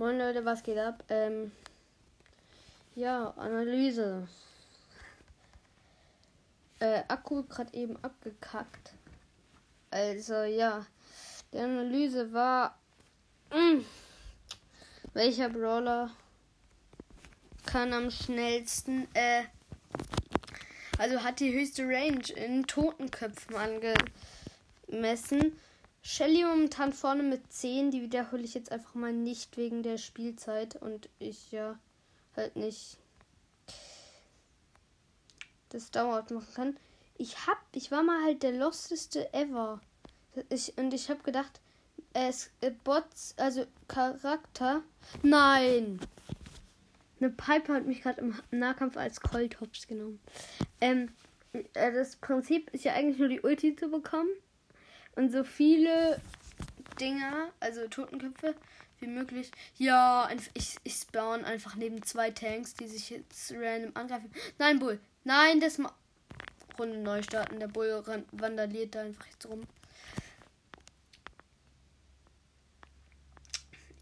Moin Leute, was geht ab? Ähm, ja, Analyse. Äh, Akku gerade eben abgekackt. Also ja, die Analyse war, mh, mm, welcher Brawler kann am schnellsten, äh, also hat die höchste Range in Totenköpfen angemessen. Shelly momentan vorne mit 10. Die wiederhole ich jetzt einfach mal nicht wegen der Spielzeit. Und ich ja halt nicht das dauert machen kann. Ich hab, ich war mal halt der losteste ever. Ich, und ich habe gedacht, es äh, Bots, also Charakter. Nein! Eine Piper hat mich gerade im Nahkampf als Colt Hops genommen. Ähm, äh, das Prinzip ist ja eigentlich nur die Ulti zu bekommen und so viele Dinger, also Totenköpfe, wie möglich. Ja, ich, ich spawn einfach neben zwei Tanks, die sich jetzt random angreifen. Nein, Bull. Nein, das mal. Runde neu starten. Der Bull vandaliert da einfach jetzt rum.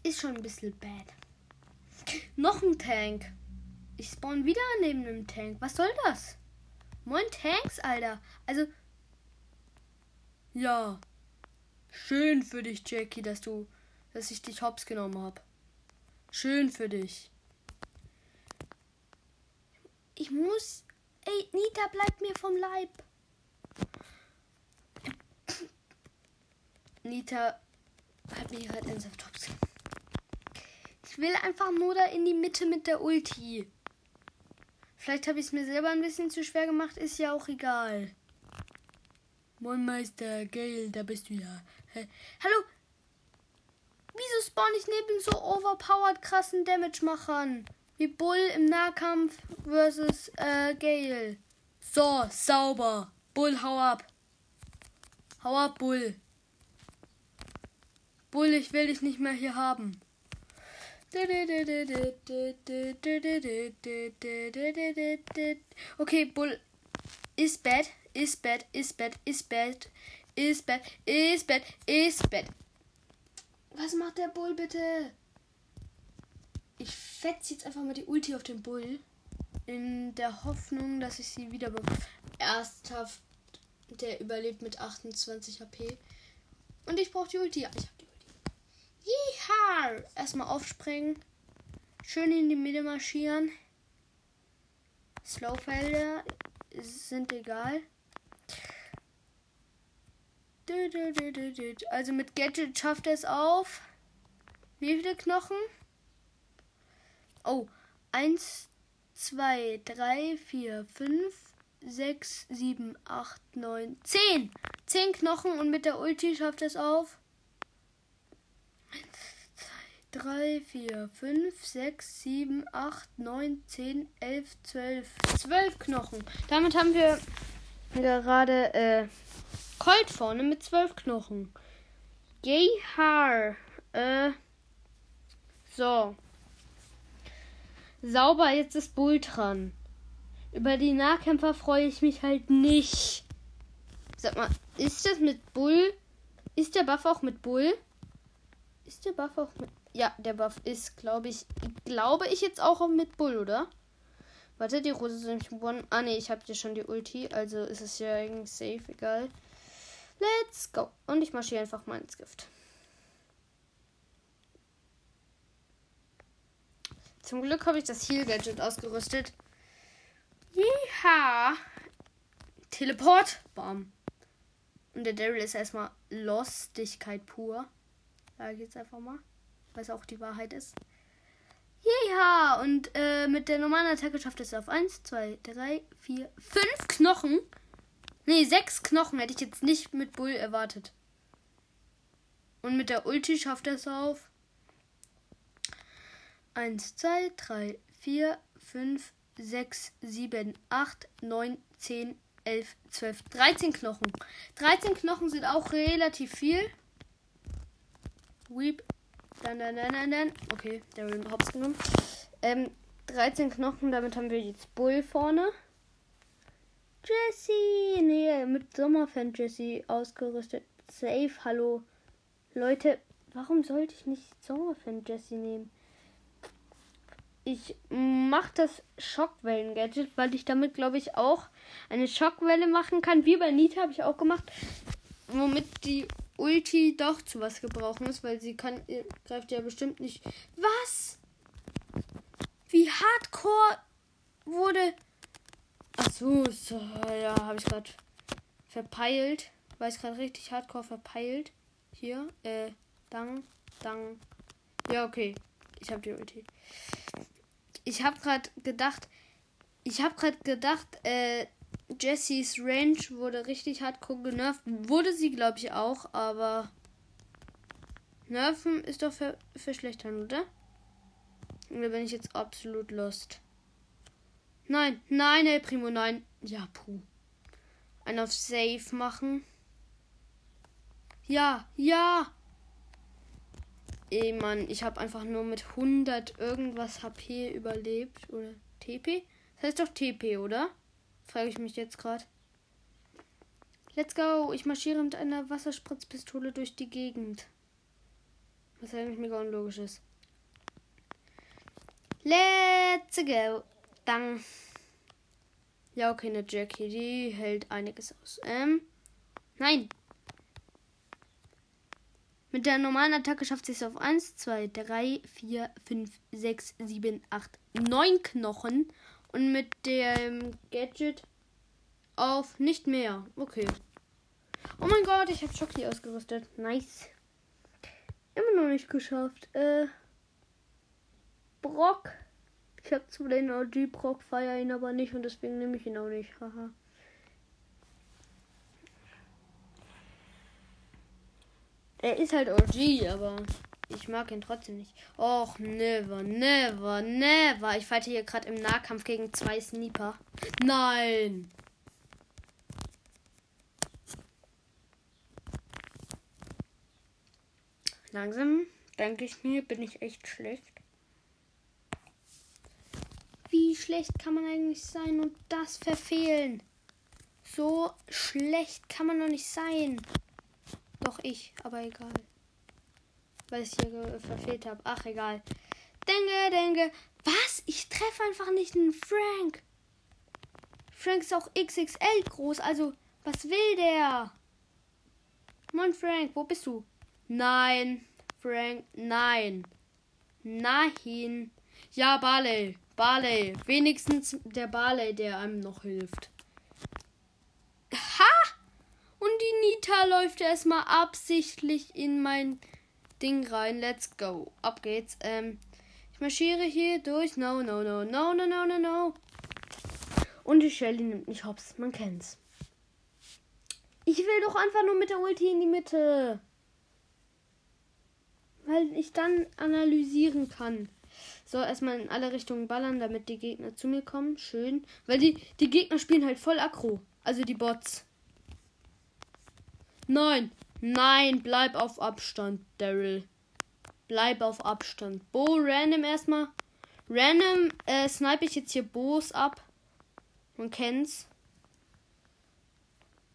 Ist schon ein bisschen bad. Noch ein Tank. Ich spawn wieder neben einem Tank. Was soll das? Moin Tanks, Alter. Also. Ja. Schön für dich, Jackie, dass du, dass ich dich hops genommen habe. Schön für dich. Ich muss. Ey, Nita, bleib mir vom Leib. Nita hat mir gerade ernsthaft hops Ich will einfach nur da in die Mitte mit der Ulti. Vielleicht habe ich es mir selber ein bisschen zu schwer gemacht, ist ja auch egal. Moin Meister, Gail, da bist du ja. Hä? Hallo? Wieso spawn ich neben so overpowered krassen Damage-Machern? Wie Bull im Nahkampf versus äh, Gale. So, sauber. Bull, hau ab. Hau ab, Bull. Bull, ich will dich nicht mehr hier haben. Okay, Bull ist bad, ist bad, ist bad, ist bad, ist bad, ist bad, ist bad. Was macht der Bull bitte? Ich fetze jetzt einfach mal die Ulti auf den Bull. In der Hoffnung, dass ich sie wieder Ernsthaft, der überlebt mit 28 HP. Und ich brauche die Ulti. Ja, ich habe die Ulti. Jeha! Erstmal aufspringen. Schön in die Mitte marschieren. Slowfelder sind egal. Also mit Gadget schafft er es auf. Wie viele Knochen? Oh, 1, 2, 3, 4, 5, 6, 7, 8, 9, 10. 10 Knochen und mit der Ulti schafft es auf. 1, 2, 3, 4, 5, 6, 7, 8, 9, 10, 11, 12. 12 Knochen. Damit haben wir gerade äh, Colt vorne mit zwölf Knochen. Yay Haar. Äh. So. Sauber, jetzt ist Bull dran. Über die Nahkämpfer freue ich mich halt nicht. Sag mal, ist das mit Bull? Ist der Buff auch mit Bull? Ist der Buff auch mit. Ja, der Buff ist, glaube ich. Glaube ich jetzt auch mit Bull, oder? Warte, die Rose sind one. Ah, ne, ich habe hier schon die Ulti. Also ist es ja eigentlich safe, egal. Let's go. Und ich marschiere einfach mal ins Gift. Zum Glück habe ich das Heal Gadget ausgerüstet. Jeha! Teleport! Bam. Und der Daryl ist erstmal Lostigkeit pur. Sag ich jetzt einfach mal. Weil es auch die Wahrheit ist. Jeha! Und äh, mit der normalen Attacke schafft es auf 1, 2, 3, 4, 5 Knochen. Nee, sechs Knochen hätte ich jetzt nicht mit Bull erwartet. Und mit der Ulti schafft er es auf. 1, 2, 3, 4, 5, 6, 7, 8, 9, 10, 11, 12, 13 Knochen. 13 Knochen sind auch relativ viel. Weep. Dann, dann, dann, dann, dann. Okay, der wird hops genommen. Ähm, 13 Knochen, damit haben wir jetzt Bull vorne. Jessie! Nee, mit Sommerfan Jessie ausgerüstet. Safe, hallo. Leute, warum sollte ich nicht Sommerfan Jessie nehmen? ich mache das Schockwellen-Gadget, weil ich damit, glaube ich, auch eine Schockwelle machen kann. Wie bei Nita habe ich auch gemacht. Womit die Ulti doch zu was gebrauchen ist, weil sie kann, greift ja bestimmt nicht. Was? Wie hardcore wurde. Ach so, so ja, habe ich gerade verpeilt. War ich gerade richtig hardcore verpeilt. Hier, äh, dang, dang. Ja, okay. Ich habe die Ulti. Ich habe gerade gedacht, ich habe gerade gedacht, äh, Jessys Range wurde richtig hardcore genervt. Wurde sie, glaube ich, auch, aber Nerven ist doch ver verschlechtern, oder? Oder bin ich jetzt absolut lost? Nein, nein, El Primo, nein. Ja, puh. Ein auf Safe machen. Ja, ja. Ey, Mann, ich habe einfach nur mit 100 irgendwas HP überlebt. Oder TP? Das heißt doch TP, oder? Frage ich mich jetzt gerade. Let's go. Ich marschiere mit einer Wasserspritzpistole durch die Gegend. Was eigentlich mega unlogisch ist. Let's go. Dann. Ja, okay, eine Jackie, die hält einiges aus. Ähm. Nein. Mit der normalen Attacke schafft sie es auf 1, 2, 3, 4, 5, 6, 7, 8, 9 Knochen. Und mit dem Gadget auf nicht mehr. Okay. Oh mein Gott, ich habe Schocki ausgerüstet. Nice. Immer noch nicht geschafft. Äh. Brock. Ich habe zu den OG Brock, feier ihn aber nicht und deswegen nehme ich ihn auch nicht. Haha. Er ist halt OG, aber ich mag ihn trotzdem nicht. Och, never, never, never. Ich fighte hier gerade im Nahkampf gegen zwei Sniper. Nein! Langsam, denke ich mir, bin ich echt schlecht. Wie schlecht kann man eigentlich sein und das verfehlen? So schlecht kann man doch nicht sein. Doch ich, aber egal. Weil ich hier verfehlt habe. Ach, egal. Denke, denke. Was? Ich treffe einfach nicht einen Frank. Frank ist auch XXL groß. Also, was will der? Moin, Frank, wo bist du? Nein, Frank, nein. Nein. Ja, Barley, Barley. Wenigstens der Barley, der einem noch hilft. Ha! Und die Nita läuft erstmal absichtlich in mein Ding rein. Let's go. Ab geht's. Ähm, ich marschiere hier durch. No, no, no, no, no, no, no, no. Und die Shelly nimmt mich hops. Man kennt's. Ich will doch einfach nur mit der Ulti in die Mitte weil ich dann analysieren kann. So, erstmal in alle Richtungen ballern, damit die Gegner zu mir kommen. Schön. Weil die, die Gegner spielen halt voll aggro. Also die Bots. Nein. Nein, bleib auf Abstand, Daryl. Bleib auf Abstand. Bo, random erstmal. Random äh, snipe ich jetzt hier Bo's ab. Man kennt's.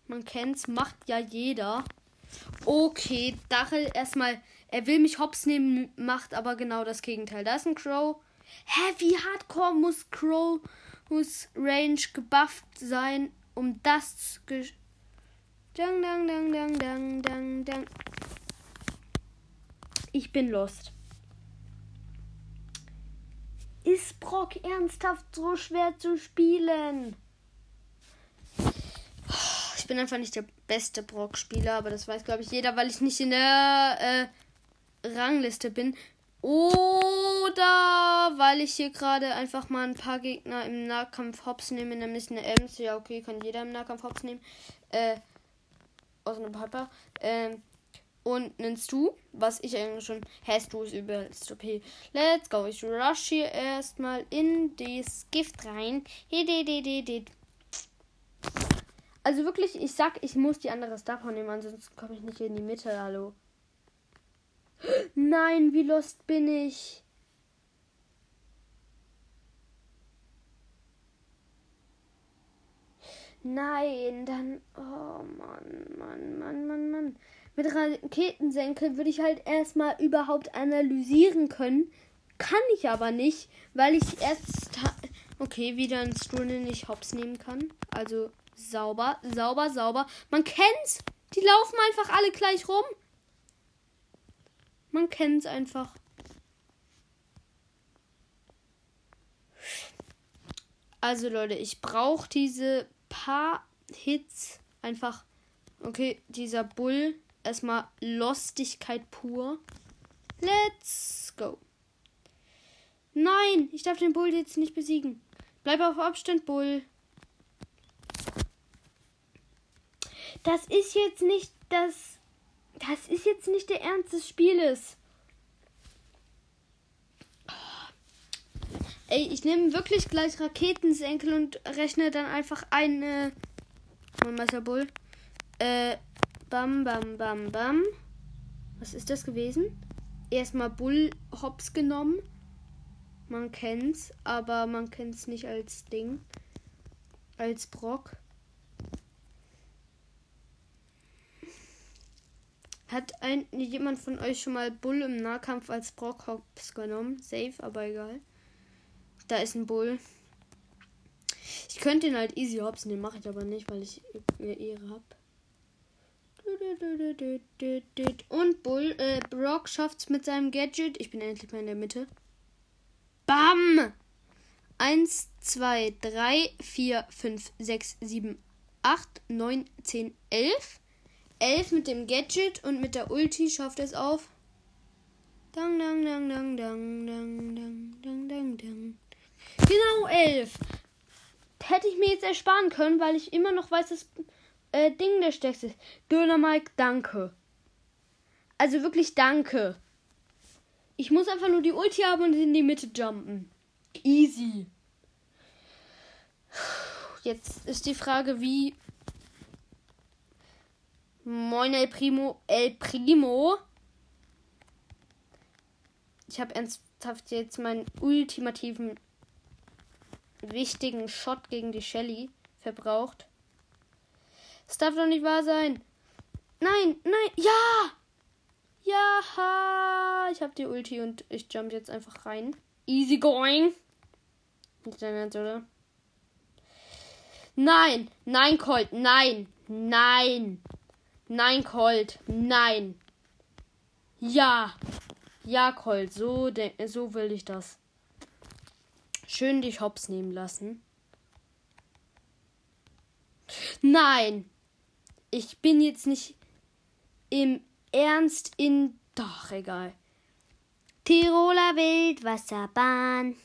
Man kennt's, macht ja jeder. Okay, Dachel erstmal er will mich hops nehmen, macht aber genau das Gegenteil. Da ist ein Crow. Hä, wie hardcore muss Crow muss Range gebufft sein, um das zu. Dang, dang, dang, dang, dang, dang, dang. Ich bin lost. Ist Brock ernsthaft so schwer zu spielen? Ich bin einfach nicht der beste Brock-Spieler, aber das weiß, glaube ich, jeder, weil ich nicht in der äh, Rangliste bin. Oder weil ich hier gerade einfach mal ein paar Gegner im Nahkampf hops nehme, nämlich eine Ems. Ja, okay, kann jeder im Nahkampf hops nehmen. Äh, aus einem Piper. Ähm, und einen Stu, was ich eigentlich schon. Hä, Stu ist übelst okay. Let's go. Ich rush hier erstmal in das Gift rein. Also wirklich, ich sag, ich muss die andere Star nehmen, ansonsten komme ich nicht in die Mitte. Hallo. Nein, wie lost bin ich? Nein, dann. Oh Mann, Mann, Mann, Mann, Mann. Mit Raketensenkel würde ich halt erstmal überhaupt analysieren können, Kann ich aber nicht, weil ich erst. Okay, wieder ein Stuhl, den ich hops nehmen kann. Also sauber, sauber, sauber. Man kennt's. Die laufen einfach alle gleich rum. Man kennt's einfach. Also Leute, ich brauche diese paar Hits einfach. Okay, dieser Bull. Erstmal Lostigkeit pur. Let's go. Nein, ich darf den Bull jetzt nicht besiegen. Bleib auf Abstand, Bull. Das ist jetzt nicht das. Das ist jetzt nicht der Ernst des Spieles. Ey, ich nehme wirklich gleich Raketensenkel und rechne dann einfach eine. Meister Bull. Äh, bam, bam, bam, bam. Was ist das gewesen? Erstmal Bull Hops genommen. Man kennt's, aber man kennt's nicht als Ding. Als Brock. Hat ein, jemand von euch schon mal Bull im Nahkampf als Brock Hops genommen? Safe, aber egal. Da ist ein Bull. Ich könnte ihn halt easy hops nehmen, mache ich aber nicht, weil ich eine Ehre habe. Und Bull, äh, Brock schafft's mit seinem Gadget. Ich bin endlich mal in der Mitte. Bam! 1, 2, 3, 4, 5, 6, 7, 8, 9, 10, 11. 11 mit dem Gadget und mit der Ulti schafft es auf. Dang, dang, dang, dang, dang, dang, dang, dang, dang, dang. Genau elf. Hätte ich mir jetzt ersparen können, weil ich immer noch weiß, dass äh, Ding der stärkste ist. Döner Mike, danke. Also wirklich danke. Ich muss einfach nur die Ulti haben und in die Mitte jumpen. Easy. Jetzt ist die Frage, wie. Moin El Primo. El Primo. Ich habe ernsthaft jetzt meinen ultimativen wichtigen Shot gegen die Shelly verbraucht. Das darf doch nicht wahr sein. Nein, nein, ja! Ja! Ich habe die Ulti und ich jump jetzt einfach rein. Easy going. Nicht dein Ernst, oder? Nein! Nein, Colt! Nein! Nein! Nein, Colt! Nein! Ja! Ja, Colt, so, so will ich das schön dich hops nehmen lassen. Nein, ich bin jetzt nicht im Ernst in. Doch, egal. Tiroler Wildwasserbahn.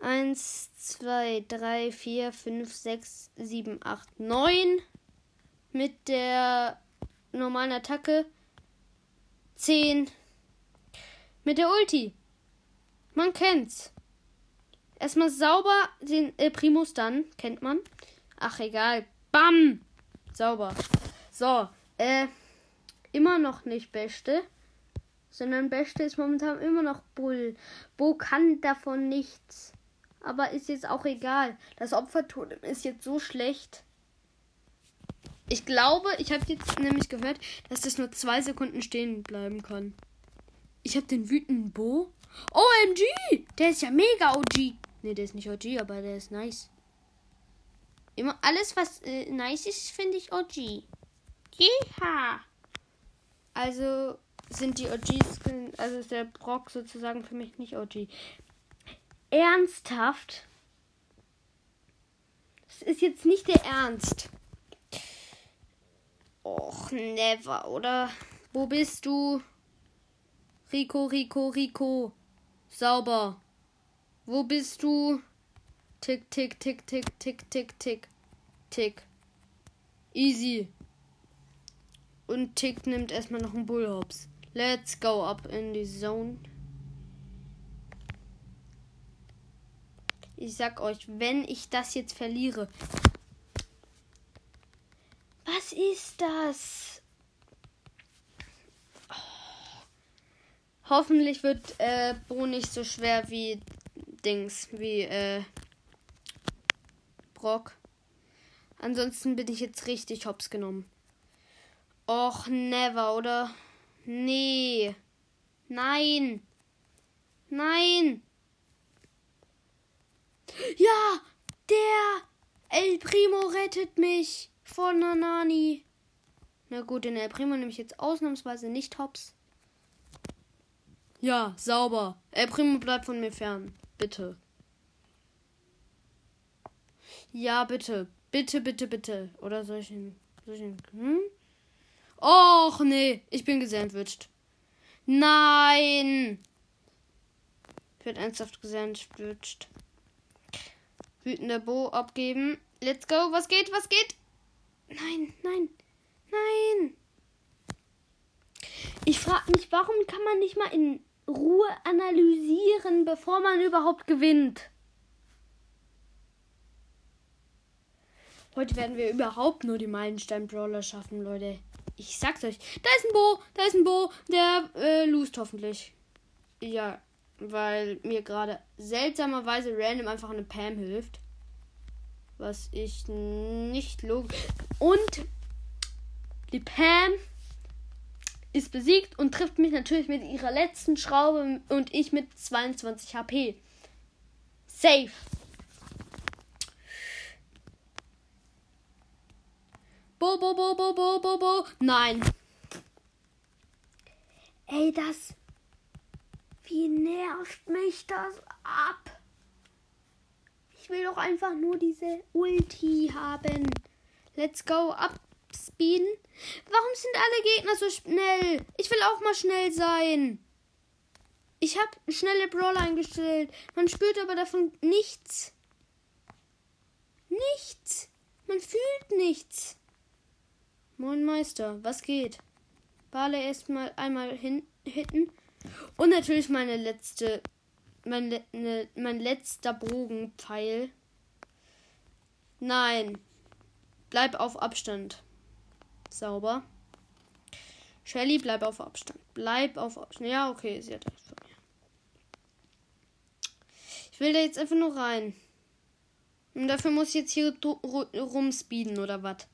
Eins, zwei, drei, vier, fünf, sechs, sieben, acht, neun. Mit der normalen Attacke. Zehn. Mit der Ulti. Man kennt's. Erstmal sauber den äh, Primus dann. Kennt man. Ach, egal. Bam! Sauber. So, äh, immer noch nicht Beste. Sondern Beste ist momentan immer noch Bull. Bo kann davon nichts. Aber ist jetzt auch egal. Das Opfertotem ist jetzt so schlecht. Ich glaube, ich habe jetzt nämlich gehört, dass das nur zwei Sekunden stehen bleiben kann. Ich habe den wütenden Bo. OMG! Der ist ja mega OG. Ne, der ist nicht OG, aber der ist nice. Immer alles, was äh, nice ist, finde ich OG. Jeha! Also sind die OGs, also ist der Brock sozusagen für mich nicht OG. Ernsthaft? Das ist jetzt nicht der Ernst. Never, oder? Wo bist du? Rico, Rico, Rico. Sauber. Wo bist du? Tick, tick, tick, tick, tick, tick, tick. Tick. Easy. Und Tick nimmt erstmal noch einen Bullhops. Let's go up in die Zone. Ich sag euch, wenn ich das jetzt verliere. Was ist das? Oh. Hoffentlich wird äh, Bo nicht so schwer wie Dings, wie äh, Brock. Ansonsten bin ich jetzt richtig hops genommen. Och, never, oder? Nee. Nein. Nein. Ja, der El Primo rettet mich von Nanani. Na gut, den El Primo nehme ich jetzt ausnahmsweise nicht hops. Ja, sauber. El Primo bleibt von mir fern. Bitte. Ja, bitte. Bitte, bitte, bitte. Oder soll ich ihn. Soll ich ihn. Hm? Och, nee. Ich bin gesandwiched. Nein! Ich werde ernsthaft gesandwiched. Wütender Bo abgeben. Let's go. Was geht? Was geht? Nein, nein, nein. Ich frage mich, warum kann man nicht mal in Ruhe analysieren, bevor man überhaupt gewinnt? Heute werden wir überhaupt nur die Meilenstein-Brawler schaffen, Leute. Ich sag's euch. Da ist ein Bo, da ist ein Bo, der äh, lost hoffentlich. Ja, weil mir gerade seltsamerweise random einfach eine Pam hilft. Was ich nicht logisch. Und die Pam ist besiegt und trifft mich natürlich mit ihrer letzten Schraube und ich mit 22 HP. Safe. Bo, bo, bo, bo, bo, bo, bo. Nein. Ey, das. Wie nervt mich das ab? Ich will doch einfach nur diese Ulti haben. Let's go, upspeeden. Warum sind alle Gegner so schnell? Ich will auch mal schnell sein. Ich habe schnelle Brawler eingestellt. Man spürt aber davon nichts. Nichts. Man fühlt nichts. Moin Meister, was geht? Bale erstmal einmal hin, hitten. Und natürlich meine letzte. Mein, ne, mein letzter Bogenpfeil. Nein. Bleib auf Abstand. Sauber. Shelly, bleib auf Abstand. Bleib auf Abstand. Ja, okay, sie hat recht von mir. Ich will da jetzt einfach nur rein. Und dafür muss ich jetzt hier rumspeeden oder was?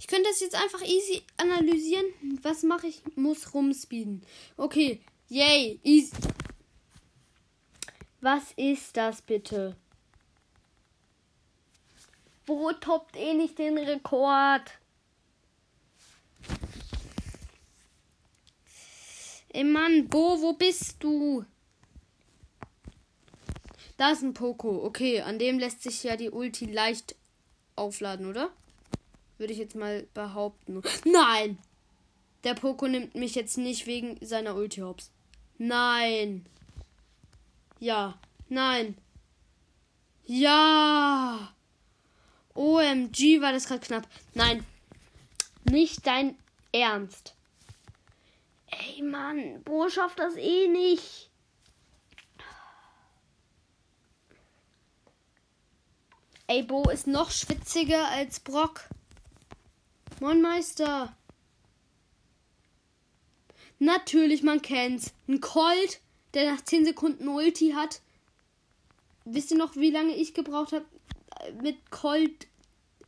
Ich könnte das jetzt einfach easy analysieren. Was mache ich? Muss rumspeeden. Okay. Yay. Easy. Was ist das bitte? Bo toppt eh nicht den Rekord. Ey Mann, Bo, wo bist du? Da ist ein Poco. Okay, an dem lässt sich ja die Ulti leicht aufladen, oder? Würde ich jetzt mal behaupten. Nein! Der Poco nimmt mich jetzt nicht wegen seiner Ulti Hops. Nein! Ja. Nein. Ja! OMG, war das gerade knapp. Nein. Nicht dein Ernst. Ey, Mann. Bo schafft das eh nicht. Ey, Bo ist noch schwitziger als Brock. Moin Meister. Natürlich, man kennt's. Ein Colt, der nach 10 Sekunden Ulti hat. Wisst ihr noch, wie lange ich gebraucht habe, mit Colt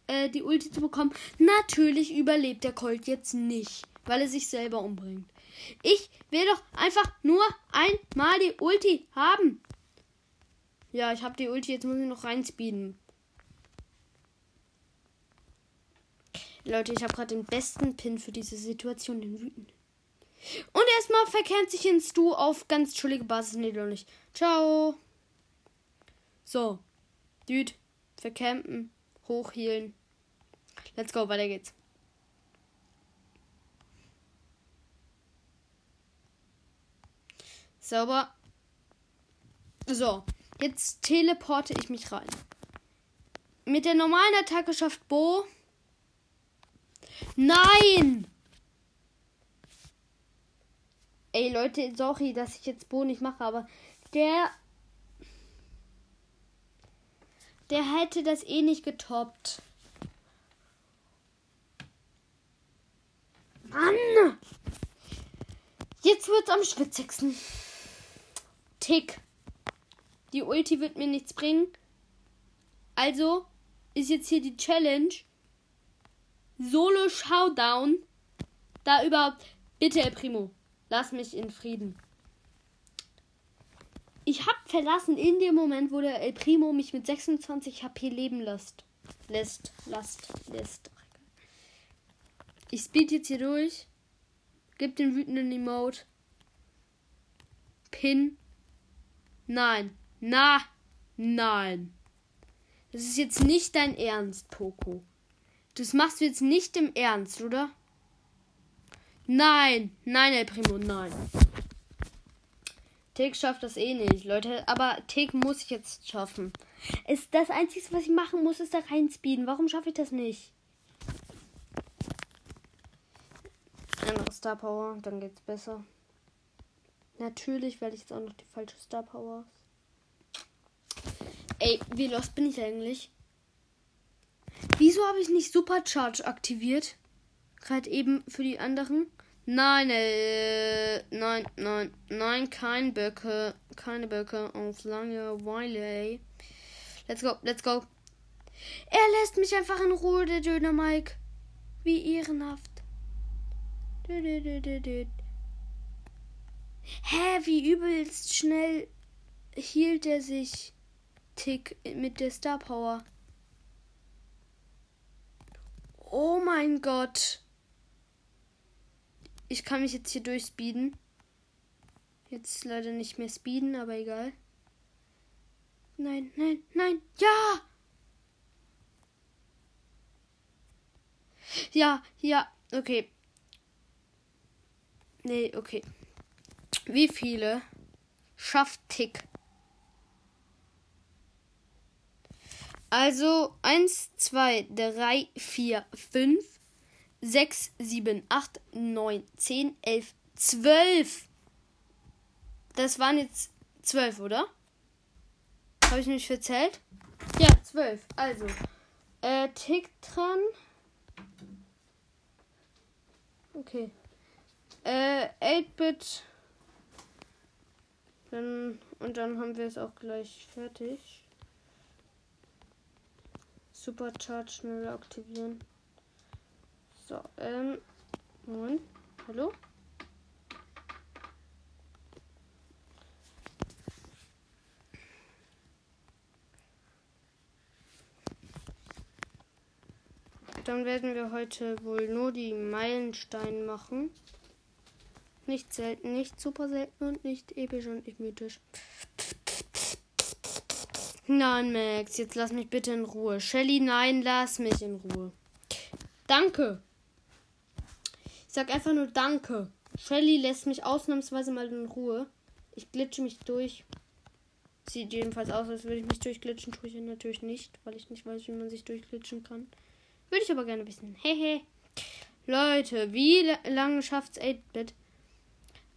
äh, die Ulti zu bekommen? Natürlich überlebt der Colt jetzt nicht, weil er sich selber umbringt. Ich will doch einfach nur einmal die Ulti haben. Ja, ich habe die Ulti, jetzt muss ich noch reinspeeden. Leute, ich habe gerade den besten Pin für diese Situation, den wütenden. Und erstmal verkennt sich ins Du auf ganz chillige Basis. Nee, doch nicht. Ciao. So. Dude. Vercampen. Hochhielen. Let's go, weiter geht's. Sauber. So. Jetzt teleporte ich mich rein. Mit der normalen Attacke schafft Bo Nein! Ey Leute, sorry, dass ich jetzt Bo nicht mache, aber der. Der hätte das eh nicht getoppt. Mann! Jetzt wird's am schwitzigsten. Tick. Die Ulti wird mir nichts bringen. Also ist jetzt hier die Challenge. Solo Showdown. Da überhaupt. Bitte, El Primo. Lass mich in Frieden. Ich hab verlassen in dem Moment, wo der El Primo mich mit 26 HP leben lässt. Lässt, lässt, lässt. Ich speed jetzt hier durch. Gib den wütenden Emote. Pin. Nein. Na. Nein. Das ist jetzt nicht dein Ernst, Poco. Das machst du jetzt nicht im Ernst, oder? Nein. Nein, El Primo, nein. Tick schafft das eh nicht, Leute. Aber Tick muss ich jetzt schaffen. Ist das Einzige, was ich machen muss, ist da reinspeeden. Warum schaffe ich das nicht? Andere Star Power, dann geht's besser. Natürlich werde ich jetzt auch noch die falsche Star Power. Ey, wie lost bin ich eigentlich? Wieso habe ich nicht Supercharge aktiviert? Gerade eben für die anderen. Nein, äh, nein, nein, nein, kein Böcke, keine Böcke auf lange Weile. Let's go, let's go. Er lässt mich einfach in Ruhe, der Döner Mike. Wie ehrenhaft. Hä, wie übelst schnell hielt er sich Tick mit der Star Power. Oh mein Gott. Ich kann mich jetzt hier durchspeeden. Jetzt leider nicht mehr speeden, aber egal. Nein, nein, nein. Ja! Ja, ja, okay. Nee, okay. Wie viele schafft Tick? Also 1, 2, 3, 4, 5, 6, 7, 8, 9, 10, 11, 12. Das waren jetzt 12, oder? Habe ich mich verzählt? Ja, 12. Also, äh, Tick dran. Okay. Äh, 8-Bit. Dann, und dann haben wir es auch gleich fertig. Supercharge schnell aktivieren. So, ähm. Moment. Hallo? Dann werden wir heute wohl nur die Meilensteine machen. Nicht selten, nicht super selten und nicht episch und nicht mythisch. Nein, Max, jetzt lass mich bitte in Ruhe. Shelly, nein, lass mich in Ruhe. Danke. Ich sag einfach nur Danke. Shelly lässt mich ausnahmsweise mal in Ruhe. Ich glitsche mich durch. Sieht jedenfalls aus, als würde ich mich durchglitschen. Tue ich natürlich nicht, weil ich nicht weiß, wie man sich durchglitschen kann. Würde ich aber gerne wissen. Hehe. Leute, wie lange schafft's 8-Bit?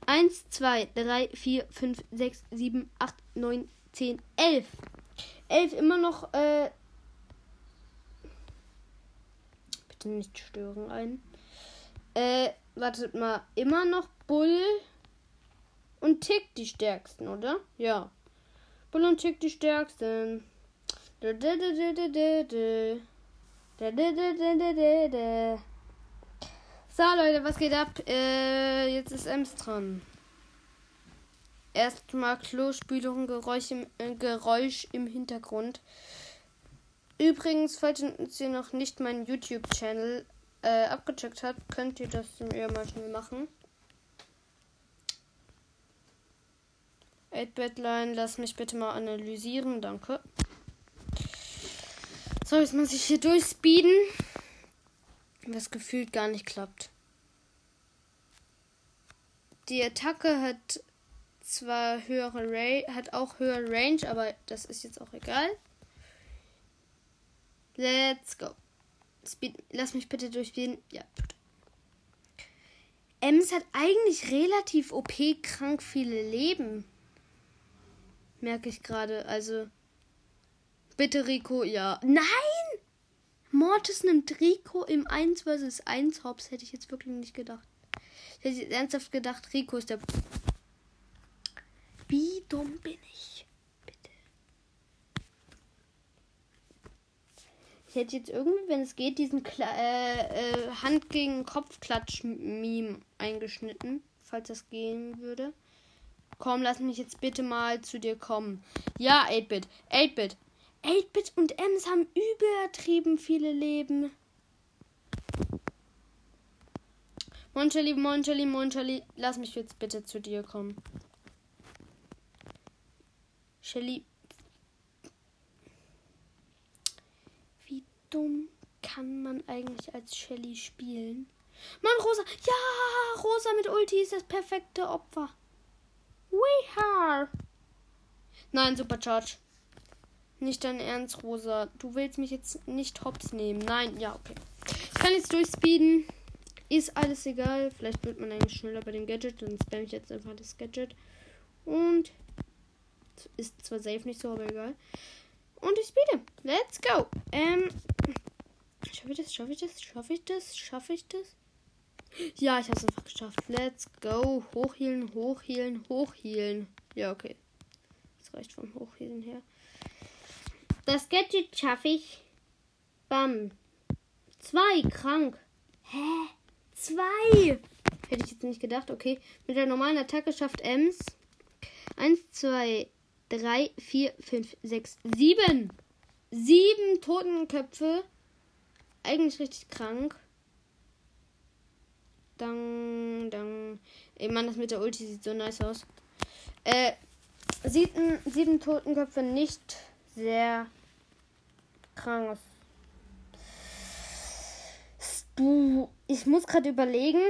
1, 2, 3, 4, 5, 6, 7, 8, 9, 10, 11. 11 immer noch, äh. Bitte nicht stören ein. Äh, wartet mal. Immer noch Bull und Tick die stärksten, oder? Ja. Bull und Tick die stärksten. So, Leute, was geht ab? Äh, jetzt ist Ems dran. Erstmal Klospülung, Geräusch im, äh, Geräusch im Hintergrund. Übrigens, falls ihr noch nicht meinen YouTube-Channel äh, abgecheckt habt, könnt ihr das mir mal schnell machen. 8-Batline, lass mich bitte mal analysieren, danke. So, jetzt muss ich hier durchspeeden was gefühlt gar nicht klappt. Die Attacke hat zwar höhere Range, hat auch höhere Range, aber das ist jetzt auch egal. Let's go. Speed, lass mich bitte durchspielen. Ja. Ems hat eigentlich relativ OP krank viele Leben. Merke ich gerade. Also. Bitte, Rico, ja. Nein! Mortis nimmt Rico im 1 vs 1 Hops. Hätte ich jetzt wirklich nicht gedacht. Ich hätte jetzt ernsthaft gedacht, Rico ist der. Wie dumm bin ich? Ich hätte jetzt irgendwie, wenn es geht, diesen Kla äh, äh, Hand gegen Kopf Klatsch-Meme eingeschnitten. Falls das gehen würde. Komm, lass mich jetzt bitte mal zu dir kommen. Ja, 8-Bit. 8-Bit. 8-Bit und Ems haben übertrieben viele Leben. Moncheli, Moncheli, Moncheli, lass mich jetzt bitte zu dir kommen. Shelly. Wie dumm kann man eigentlich als Shelly spielen? Mann, Rosa. Ja, Rosa mit Ulti ist das perfekte Opfer. Weha. Nein, Supercharge. Nicht dein Ernst, Rosa. Du willst mich jetzt nicht hops nehmen. Nein, ja, okay. Ich kann jetzt durchspeeden. Ist alles egal. Vielleicht wird man eigentlich schneller bei dem Gadget. Dann spam ich jetzt einfach das Gadget. Und ist zwar safe nicht so, aber egal. Und ich speede. Let's go. Ähm. Schaffe ich das? Schaffe ich das? Schaffe ich das? Schaffe ich das? Ja, ich habe es einfach geschafft. Let's go. Hochhielen, hochhielen, hochhielen. Ja, okay. Das reicht vom Hochhielen her. Das Gadget schaffe ich. Bam. Zwei, krank. Hä? Zwei! Hätte ich jetzt nicht gedacht. Okay. Mit der normalen Attacke schafft Ems. Eins, zwei, drei, vier, fünf, sechs, sieben. Sieben Totenköpfe. Eigentlich richtig krank. Dann, dann. Ey, Mann, das mit der Ulti sieht so nice aus. Äh, sieben, sieben Totenköpfe nicht sehr krank aus. Du, ich muss gerade überlegen.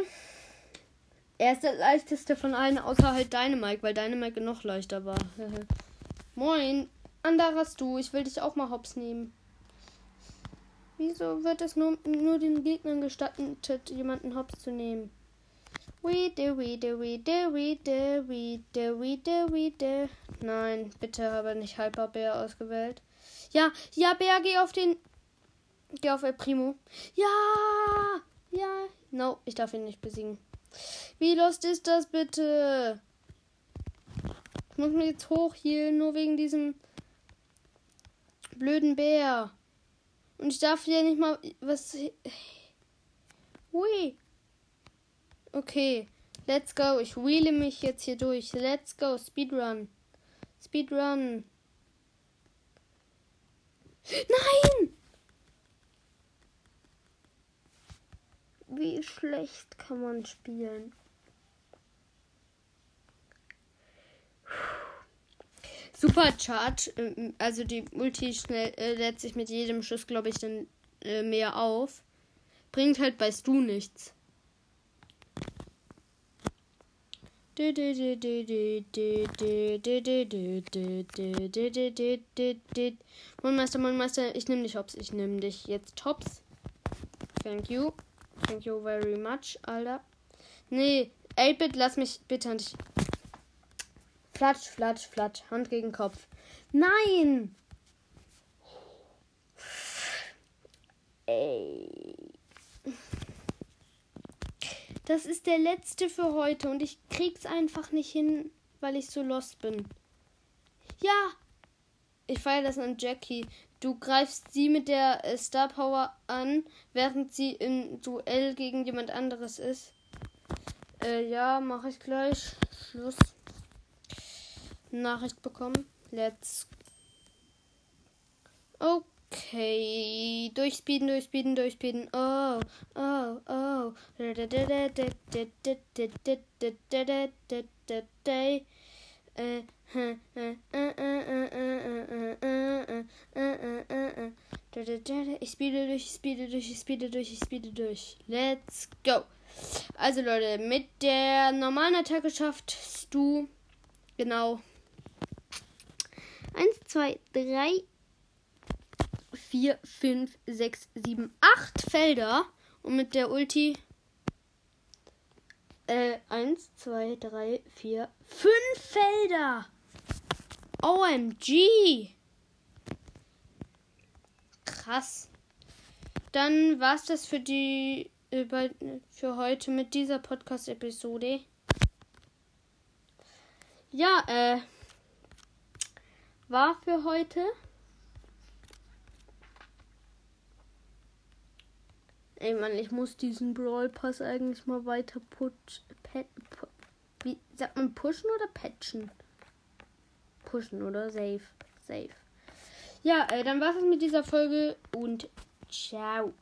Er ist der leichteste von allen, außer halt Dynamite, weil Dynamite noch leichter war. Moin, anderes du, ich will dich auch mal hops nehmen. Wieso wird es nur, nur den Gegnern gestattet, jemanden hops zu nehmen? Weede, weede, weede, weede, weede, weede, weede. Nein, bitte habe nicht Hyperbär ausgewählt. Ja, ja, Bär, geh auf den Geh auf El Primo. Ja! Ja! No, ich darf ihn nicht besiegen. Wie lost ist das bitte? Muss mir jetzt hochhielen, nur wegen diesem blöden Bär. Und ich darf hier nicht mal was. Hui. Okay. Let's go. Ich wheele mich jetzt hier durch. Let's go. Speedrun. Speedrun. Nein! Wie schlecht kann man spielen? Supercharge, ähm, also die Multi schnell äh, lädt sich mit jedem Schuss, glaube ich, dann äh, mehr auf. Bringt halt bei Stu nichts. Mondmeister, Mondmeister, ich nehme dich hops. Ich nehme dich jetzt hops. Thank you. Thank you very much, Alter. Nee, 8-Bit, lass mich bitte an dich. Flatsch, flatsch, flatsch. Hand gegen Kopf. Nein! Ey. Das ist der letzte für heute und ich krieg's einfach nicht hin, weil ich so lost bin. Ja! Ich feiere das an Jackie. Du greifst sie mit der äh, Star Power an, während sie im Duell gegen jemand anderes ist. Äh, ja, mache ich gleich. Schluss. Nachricht bekommen. Let's. Okay. Durchspeeden, durchspeeden, durchspeeden. Oh, oh, oh. Äh, ich spiele durch, ich spiele durch, ich spiele durch, ich spiele durch. Let's go. Also Leute, mit der normalen Attacke schaffst du genau 1, 2, 3, 4, 5, 6, 7, 8 Felder. Und mit der Ulti äh, eins, zwei, drei, vier, fünf Felder. OMG. Krass. Dann war's das für die für heute mit dieser Podcast-Episode. Ja, äh, war für heute. Ey Mann, ich muss diesen Brawl Pass eigentlich mal weiter put, pet, put, Wie sagt man pushen oder patchen? Pushen oder safe. Safe. Ja, äh, dann war es mit dieser Folge und ciao.